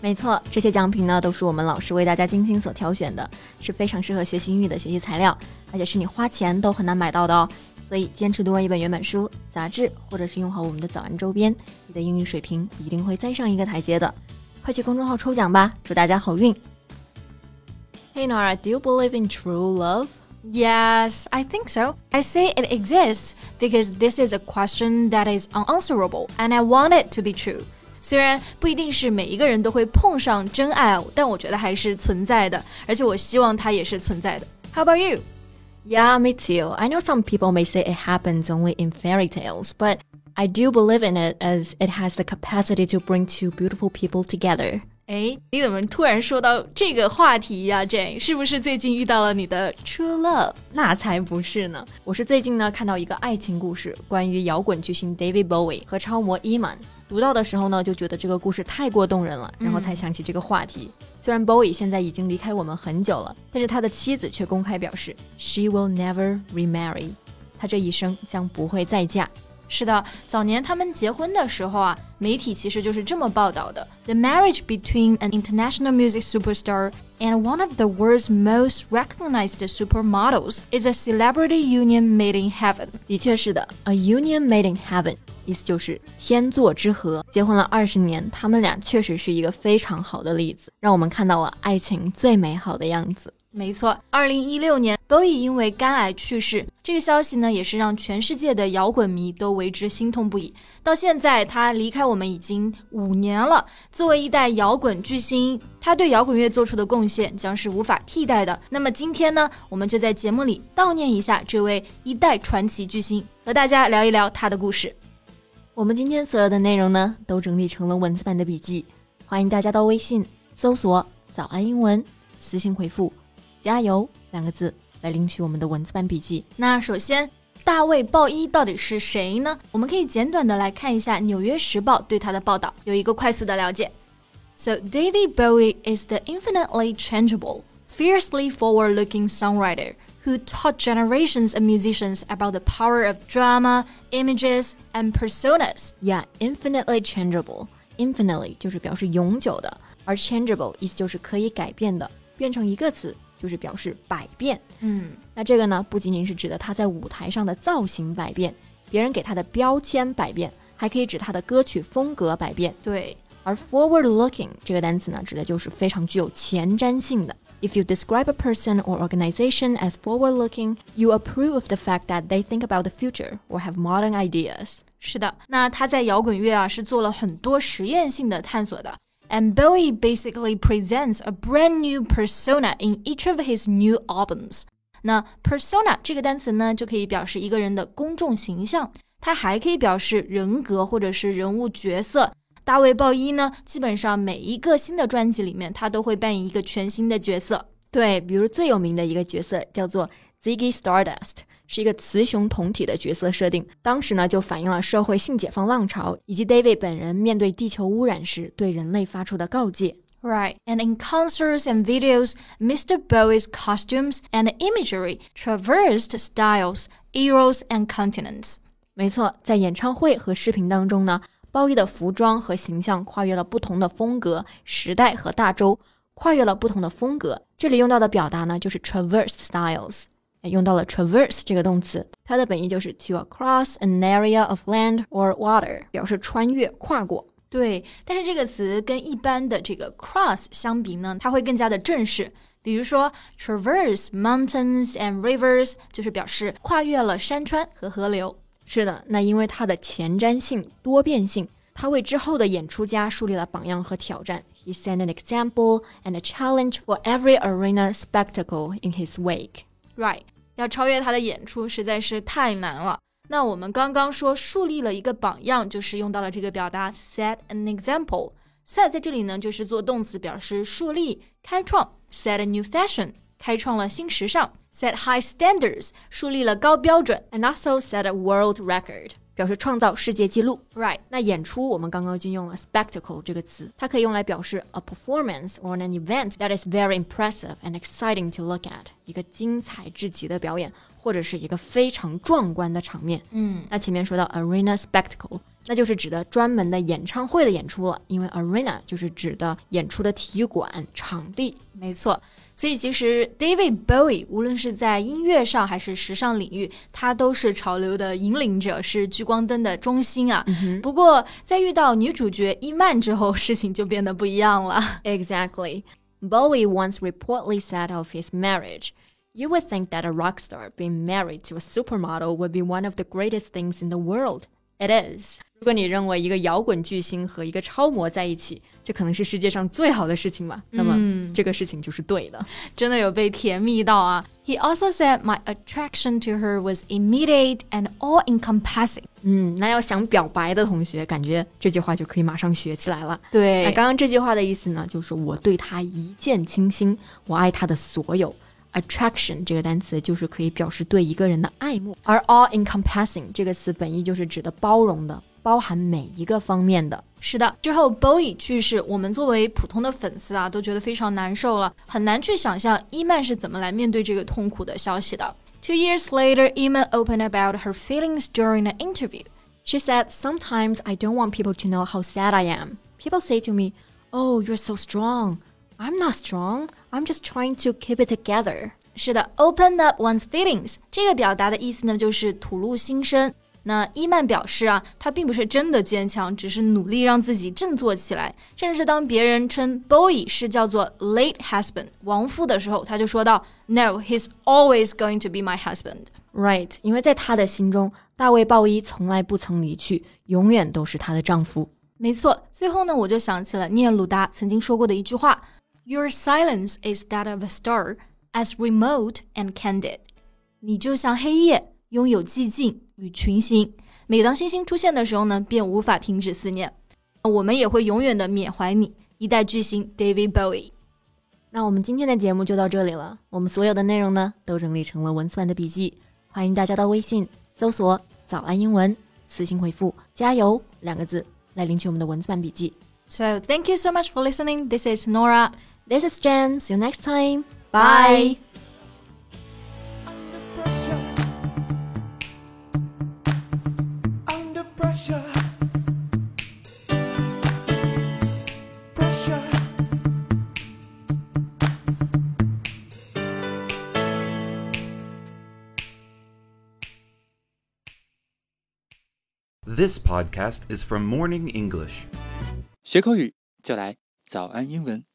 没错，这些奖品呢都是我们老师为大家精心所挑选的，是非常适合学习英语的学习材料，而且是你花钱都很难买到的哦。所以坚持读完一本原版书、杂志，或者是用好我们的早安周边，你的英语水平一定会再上一个台阶的。快去公众号抽奖吧，祝大家好运！Hey Nora, do you believe in true love? Yes, I think so. I say it exists because this is a question that is unanswerable, and I want it to be true. 虽然不一定是每一个人都会碰上真爱，但我觉得还是存在的，而且我希望它也是存在的。How about you? Yeah, me too. I know some people may say it happens only in fairy tales, but I do believe in it as it has the capacity to bring two beautiful people together. 哎，你怎么突然说到这个话题呀，Jane？是不是最近遇到了你的 true love？那才不是呢！我是最近呢看到一个爱情故事，关于摇滚巨星 David Bowie 和超模伊曼。 读到的时候呢，就觉得这个故事太过动人了，然后才想起这个话题。虽然 Bowie 现在已经离开我们很久了，但是他的妻子却公开表示，She will never remarry，他这一生将不会再嫁。是的，早年他们结婚的时候啊，媒体其实就是这么报道的：The marriage between an international music superstar and one of the world's most recognized supermodels is a celebrity union made in heaven。的确是的，a union made in heaven，意思就是天作之合。结婚了二十年，他们俩确实是一个非常好的例子，让我们看到了爱情最美好的样子。没错，二零一六年，Bowie 因为肝癌去世，这个消息呢，也是让全世界的摇滚迷都为之心痛不已。到现在，他离开我们已经五年了。作为一代摇滚巨星，他对摇滚乐做出的贡献将是无法替代的。那么今天呢，我们就在节目里悼念一下这位一代传奇巨星，和大家聊一聊他的故事。我们今天所有的内容呢，都整理成了文字版的笔记，欢迎大家到微信搜索“早安英文”，私信回复。加油两个字来领取我们的文字版笔记。那首先，大卫·鲍伊到底是谁呢？我们可以简短的来看一下《纽约时报》对他的报道，有一个快速的了解。So David Bowie is the infinitely changeable, fiercely forward-looking songwriter who taught generations of musicians about the power of drama, images, and personas. Yeah, infinitely changeable. Infinitely 就是表示永久的，而 changeable 意思就是可以改变的，变成一个词。 就是表示百变，嗯，那这个呢，不仅仅是指的他在舞台上的造型百变，别人给他的标签百变，还可以指他的歌曲风格百变。对，而 forward-looking 这个单词呢，指的就是非常具有前瞻性的。If you describe a person or organization as forward-looking, you approve of the fact that they think about the future or have modern ideas. 是的，那他在摇滚乐啊是做了很多实验性的探索的。And Bowie basically presents a brand new persona in each of his new albums. 那 persona 这个单词呢，就可以表示一个人的公众形象，它还可以表示人格或者是人物角色。大卫鲍伊呢，基本上每一个新的专辑里面，他都会扮演一个全新的角色。对，比如最有名的一个角色叫做 Ziggy Stardust。是一个雌雄同体的角色设定，当时呢就反映了社会性解放浪潮，以及 David 本人面对地球污染时对人类发出的告诫。Right, and in concerts and videos, Mr. Bowie's costumes and imagery traversed styles, eras, and continents. 没错，在演唱会和视频当中呢，鲍伊的服装和形象跨越了不同的风格、时代和大洲，跨越了不同的风格。这里用到的表达呢，就是 traverse styles。 用到了 traverse 这个动词，它的本意就是 to across an area of land or water，表示穿越、跨过。对，但是这个词跟一般的这个 cross 相比呢，它会更加的正式。比如说 traverse mountains and rivers，就是表示跨越了山川和河流。是的，那因为它的前瞻性、多变性，它为之后的演出家树立了榜样和挑战。He set an example and a challenge for every arena spectacle in his wake. Right，要超越他的演出实在是太难了。那我们刚刚说树立了一个榜样，就是用到了这个表达 set an example。set 在这里呢，就是做动词，表示树立、开创。set a new fashion，开创了新时尚。set high standards，树立了高标准，and also set a world record，表示创造世界纪录。，right？那演出我们刚刚已经用了 spectacle 这个词，它可以用来表示 a performance or an event that is very impressive and exciting to look at，一个精彩至极的表演，或者是一个非常壮观的场面。嗯，那前面说到 arena spectacle，那就是指的专门的演唱会的演出了，因为 arena 就是指的演出的体育馆场地。没错。所以其实 David Bowie 无论是在音乐上还是时尚领域，他都是潮流的引领者，是聚光灯的中心啊。不过在遇到女主角伊曼之后，事情就变得不一样了。 Exactly. Bowie once reportedly said of his marriage. You would think that a rock star being married to a supermodel would be one of the greatest things in the world. It is. 如果你认为一个摇滚巨星和一个超模在一起，这可能是世界上最好的事情嘛？那么这个事情就是对的。真的有被甜蜜到啊！He also said my attraction to her was immediate and all-encompassing。嗯，那要想表白的同学，感觉这句话就可以马上学起来了。对那对刚刚这句话的意思呢，就是我对他一见倾心，我爱他的所有。Attraction 这个单词就是可以表示对一个人的爱慕，而 all-encompassing 这个词本意就是指的包容的，包含每一个方面的。是的，之后 Bowie 去世，我们作为普通的粉丝啊，都觉得非常难受了，很难去想象伊曼是怎么来面对这个痛苦的消息的。Two years later, Iman opened about her feelings during an interview. She said, "Sometimes I don't want people to know how sad I am. People say to me, "Oh, you're so strong." I'm not strong. I'm just trying to keep it together. 是的，open up one's feelings 这个表达的意思呢，就是吐露心声。那伊曼表示啊，他并不是真的坚强，只是努力让自己振作起来。甚至当别人称 Bowie 是叫做 late husband 亡夫的时候，他就说道：“No, he's always going to be my husband。 Right，因为在她的心中，大卫鲍伊从来不曾离去，永远都是她的丈夫。”没错，最后呢，我就想起了聂鲁达曾经说过的一句话 ：“Your silence is that of a star, as remote and candid。”你就像黑夜，拥有寂静与群星。每当星星出现的时候呢，便无法停止思念。我们也会永远的缅怀你，一代巨星 David Bowie。那我们今天的节目就到这里了。我们所有的内容呢，都整理成了文字版的笔记，欢迎大家到微信搜索“早安英文”，私信回复“加油”两个字来领取我们的文字版笔记。So thank you so much for listening. This is Nora. This is Jen. See you next time. Bye. Under pressure. Pressure. This podcast is from Morning English. 学口语就来早安英文。